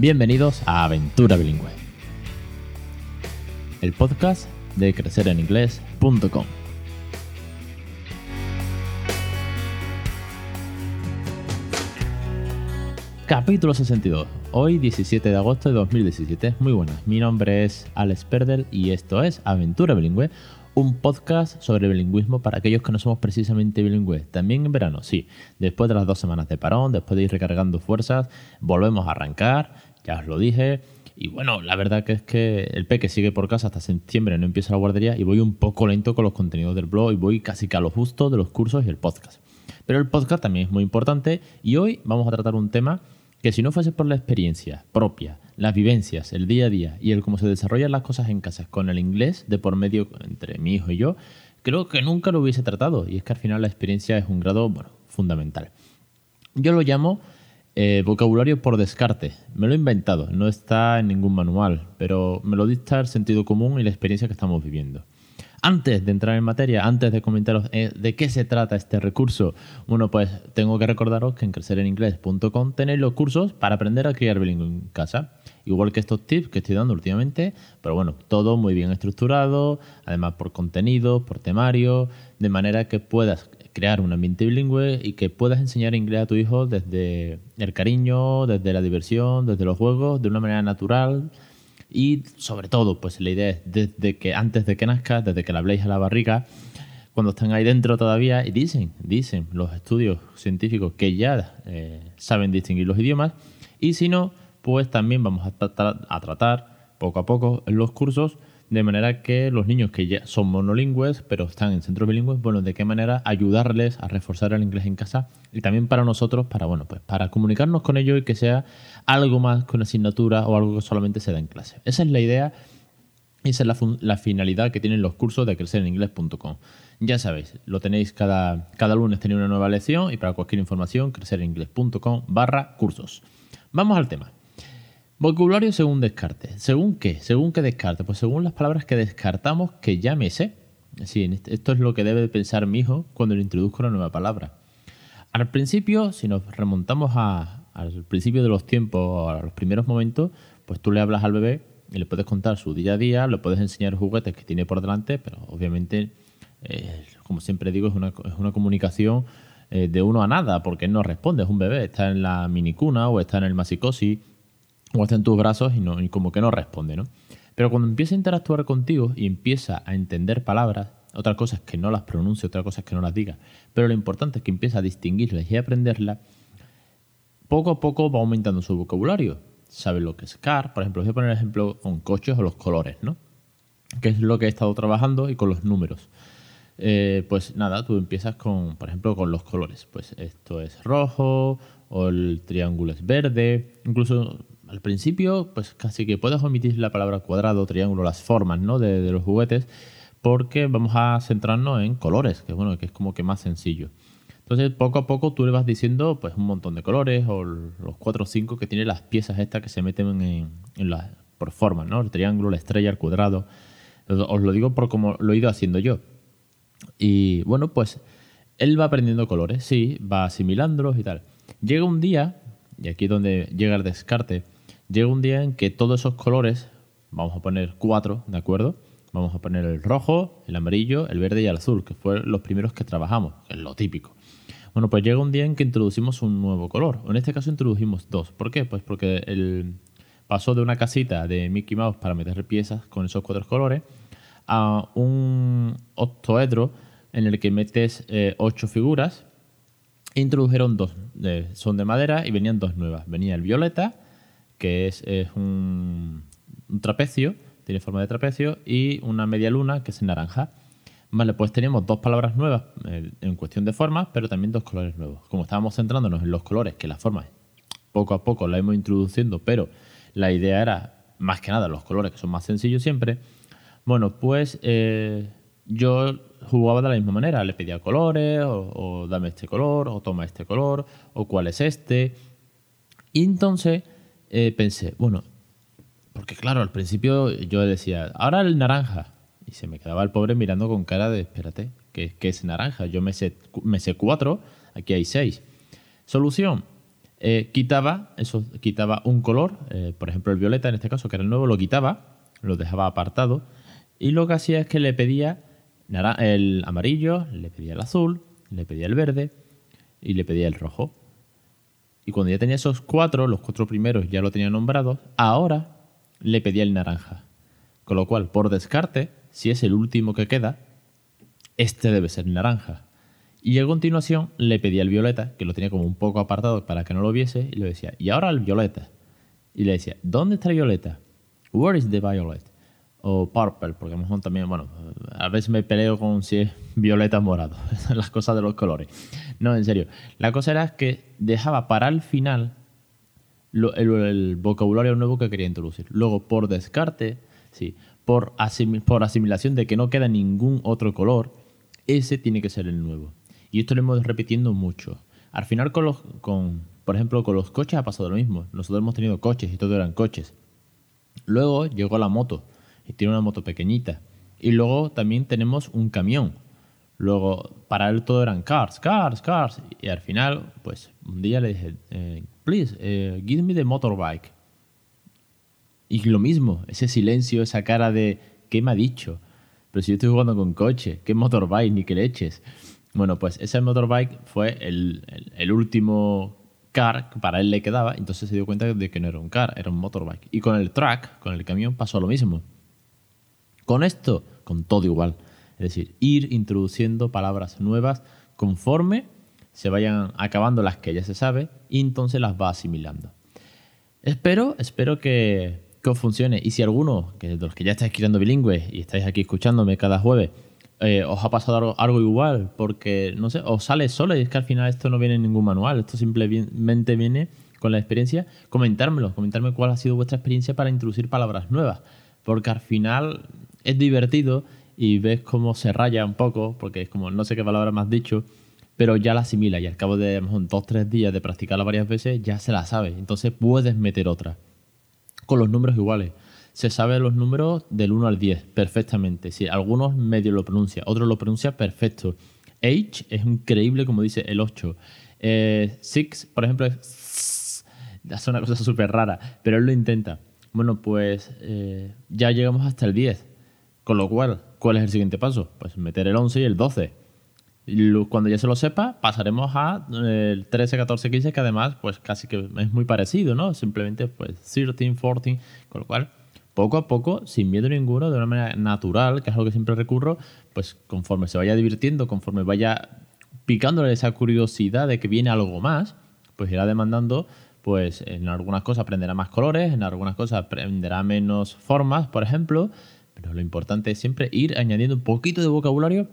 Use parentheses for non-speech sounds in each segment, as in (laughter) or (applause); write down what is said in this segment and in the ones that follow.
Bienvenidos a Aventura Bilingüe, el podcast de crecereninglés.com. Capítulo 62. Hoy 17 de agosto de 2017. Muy buenas. Mi nombre es Alex Perdel y esto es Aventura Bilingüe, un podcast sobre bilingüismo para aquellos que no somos precisamente bilingües. También en verano, sí. Después de las dos semanas de parón, después de ir recargando fuerzas, volvemos a arrancar, ya os lo dije. Y bueno, la verdad que es que el peque sigue por casa hasta septiembre, no empieza la guardería y voy un poco lento con los contenidos del blog y voy casi que a lo justo de los cursos y el podcast. Pero el podcast también es muy importante y hoy vamos a tratar un tema que si no fuese por la experiencia propia, las vivencias, el día a día y el cómo se desarrollan las cosas en casa con el inglés de por medio entre mi hijo y yo, creo que nunca lo hubiese tratado. Y es que al final la experiencia es un grado bueno, fundamental. Yo lo llamo eh, vocabulario por descarte. Me lo he inventado, no está en ningún manual, pero me lo dicta el sentido común y la experiencia que estamos viviendo. Antes de entrar en materia, antes de comentaros eh, de qué se trata este recurso, bueno, pues tengo que recordaros que en crecereninglés.com tenéis los cursos para aprender a criar bilingüe en casa. Igual que estos tips que estoy dando últimamente, pero bueno, todo muy bien estructurado, además por contenido, por temario, de manera que puedas crear un ambiente bilingüe y que puedas enseñar inglés a tu hijo desde el cariño, desde la diversión, desde los juegos, de una manera natural, y sobre todo, pues la idea es desde que antes de que nazca, desde que la habléis a la barriga, cuando están ahí dentro todavía, y dicen, dicen los estudios científicos que ya eh, saben distinguir los idiomas, y si no, pues también vamos a tratar, a tratar poco a poco en los cursos de manera que los niños que ya son monolingües, pero están en centros bilingües, bueno, de qué manera ayudarles a reforzar el inglés en casa y también para nosotros, para, bueno, pues para comunicarnos con ellos y que sea algo más con asignatura o algo que solamente se da en clase. Esa es la idea y esa es la, finalidad que tienen los cursos de crecereninglés.com. Ya sabéis, lo tenéis cada, cada lunes, tenéis una nueva lección y para cualquier información, crecereninglés.com barra cursos. Vamos al tema. Vocabulario según descarte. ¿Según qué? ¿Según qué descarte? Pues según las palabras que descartamos que ya me sé. Sí, esto es lo que debe pensar mi hijo cuando le introduzco una nueva palabra. Al principio, si nos remontamos al principio de los tiempos, a los primeros momentos, pues tú le hablas al bebé y le puedes contar su día a día, le puedes enseñar juguetes que tiene por delante, pero obviamente, eh, como siempre digo, es una, es una comunicación eh, de uno a nada, porque no responde, es un bebé, está en la minicuna o está en el masicosi o está en tus brazos y, no, y como que no responde, ¿no? Pero cuando empieza a interactuar contigo y empieza a entender palabras, otra cosa es que no las pronuncie, otra cosa es que no las diga, pero lo importante es que empieza a distinguirlas y aprenderlas, poco a poco va aumentando su vocabulario. Sabe lo que es car, por ejemplo, voy a poner ejemplo con coches o los colores, ¿no? Que es lo que he estado trabajando y con los números. Eh, pues nada, tú empiezas con, por ejemplo, con los colores. Pues esto es rojo, o el triángulo es verde, incluso al principio, pues casi que puedes omitir la palabra cuadrado, triángulo, las formas ¿no? de, los juguetes, porque vamos a centrarnos en colores, que bueno, que es como que más sencillo. Entonces, poco a poco tú le vas diciendo pues un montón de colores o los cuatro o cinco que tiene las piezas estas que se meten en, en por formas, ¿no? El triángulo, la estrella, el cuadrado. Os lo digo por como lo he ido haciendo yo. Y bueno, pues él va aprendiendo colores, sí, va asimilándolos y tal. Llega un día, y aquí es donde llega el descarte, llega un día en que todos esos colores, vamos a poner cuatro, ¿de acuerdo? Vamos a poner el rojo, el amarillo, el verde y el azul, que fueron los primeros que trabajamos, que es lo típico. Bueno, pues llega un día en que introducimos un nuevo color. En este caso introdujimos dos. ¿Por qué? Pues porque el pasó de una casita de Mickey Mouse para meter piezas con esos cuatro colores a un octoedro en el que metes eh, ocho figuras. E introdujeron dos. son de madera y venían dos nuevas. Venía el violeta que es, un, trapecio, tiene forma de trapecio, y una media luna, que es en naranja. Vale, pues tenemos dos palabras nuevas eh, en cuestión de formas, pero también dos colores nuevos. Como estábamos centrándonos en los colores, que las formas poco a poco la hemos introduciendo, pero la idea era más que nada los colores, que son más sencillos siempre. Bueno, pues eh, yo jugaba de la misma manera. Le pedía colores, o, o, dame este color, o toma este color, o cuál es este. Y entonces eh, pensé, bueno, porque claro, al principio yo decía, ahora el naranja. Y se me quedaba el pobre mirando con cara de, espérate, ¿qué, es naranja? Yo me sé, me sé cuatro, aquí hay seis. Solución, eh, quitaba, eso, quitaba un color, eh, por ejemplo el violeta en este caso, que era el nuevo, lo quitaba, lo dejaba apartado, y lo que hacía es que le pedía el amarillo, le pedía el azul, le pedía el verde y le pedía el rojo. Y cuando ya tenía esos cuatro, los cuatro primeros ya lo tenía nombrados, ahora le pedía el naranja. Con lo cual, por descarte, si es el último que queda, este debe ser naranja. Y a continuación le pedía el violeta, que lo tenía como un poco apartado para que no lo viese, y le decía, y ahora el violeta. Y le decía, ¿dónde está el violeta? Where is the violet? O purple, porque a lo mejor también, bueno, a veces me peleo con si es violeta o morado, (laughs) las cosas de los colores. No, en serio. La cosa era que dejaba para el final el, vocabulario nuevo que quería introducir. Luego, por descarte, sí, por, por asimilación de que no queda ningún otro color, ese tiene que ser el nuevo. Y esto lo hemos repitiendo mucho. Al final, con los, con, por ejemplo, con los coches ha pasado lo mismo. Nosotros hemos tenido coches y todo eran coches. Luego llegó la moto y tiene una moto pequeñita. Y luego también tenemos un camión. Luego, para él todo eran cars, cars, cars. Y al final, pues un día le dije, eh, please, eh, give me the motorbike. Y lo mismo, ese silencio, esa cara de, ¿qué me ha dicho? Pero si yo estoy jugando con coche, ¿qué motorbike? Ni que le eches. Bueno, pues ese motorbike fue el, último car que para él le quedaba, entonces se dio cuenta de que no era un car, era un motorbike. Y con el truck, con el camión, pasó lo mismo. Con esto, con todo igual. Es decir, ir introduciendo palabras nuevas conforme se vayan acabando las que ya se sabe y entonces las va asimilando. Espero, espero que, os funcione. Y si alguno, de los que ya estáis escribiendo bilingüe y estáis aquí escuchándome cada jueves, eh, os ha pasado algo, igual, porque, no sé, os sale solo y es que al final esto no viene en ningún manual, esto simplemente viene con la experiencia, comentármelo, comentarme cuál ha sido vuestra experiencia para introducir palabras nuevas, porque al final es divertido y ves cómo se raya un poco, porque es como, no sé qué palabra has dicho, pero ya la asimila y al cabo de dos o tres días de practicarla varias veces ya se la sabe, entonces puedes meter otra. Con los números iguales se sabe los números del 1 al 10 perfectamente. Si algunos medio lo pronuncia, otros lo pronuncia perfecto. H es increíble como dice el 8. Eh, six, por ejemplo, es, (laughs) una cosa súper rara, pero él lo intenta. Bueno, pues eh, ya llegamos hasta el 10. Con lo cual, ¿cuál es el siguiente paso? Pues meter el 11 y el 12. Cuando ya se lo sepa, pasaremos a eh, el 13, 14, 15, que además, pues casi que es muy parecido, ¿no? Simplemente, pues 13, 14, con lo cual poco a poco, sin miedo ninguno, de una manera natural, que es algo que siempre recurro, pues conforme se vaya divirtiendo, conforme vaya picándole esa curiosidad de que viene algo más, pues irá demandando, pues en algunas cosas aprenderá más colores, en algunas cosas aprenderá menos formas, por ejemplo, pero lo importante es siempre ir añadiendo un poquito de vocabulario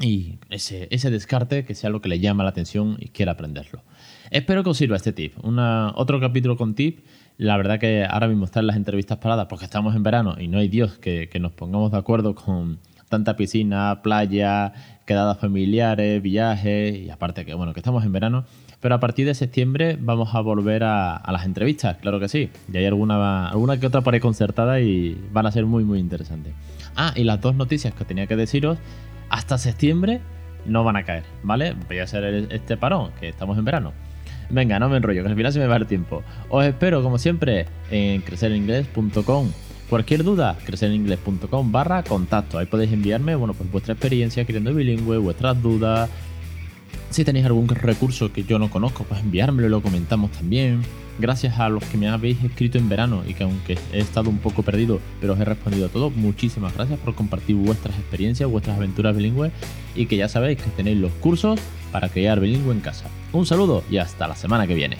y ese, ese descarte que sea lo que le llama la atención y quiera aprenderlo. Espero que os sirva este tip. Una, otro capítulo con tip la verdad que ahora mismo están las entrevistas paradas porque estamos en verano y no hay Dios que, nos pongamos de acuerdo con tanta piscina, playa, quedadas familiares, viajes y aparte que bueno, que estamos en verano. Pero a partir de septiembre vamos a volver a, las entrevistas, claro que sí. Y hay alguna, alguna que otra ahí concertada y van a ser muy muy interesantes. Ah, y las dos noticias que tenía que deciros, hasta septiembre no van a caer, ¿vale? Voy a hacer este parón, que estamos en verano. Venga, no me enrollo, que al final se me va el tiempo. Os espero, como siempre, en crecereningles.com. Cualquier duda, crecereningles.com barra contacto. Ahí podéis enviarme, bueno, pues vuestra experiencia queriendo bilingüe, vuestras dudas. Si tenéis algún recurso que yo no conozco, pues enviármelo y lo comentamos también. Gracias a los que me habéis escrito en verano y que aunque he estado un poco perdido, pero os he respondido a todo, muchísimas gracias por compartir vuestras experiencias, vuestras aventuras bilingües y que ya sabéis que tenéis los cursos para crear bilingüe en casa. Un saludo y hasta la semana que viene.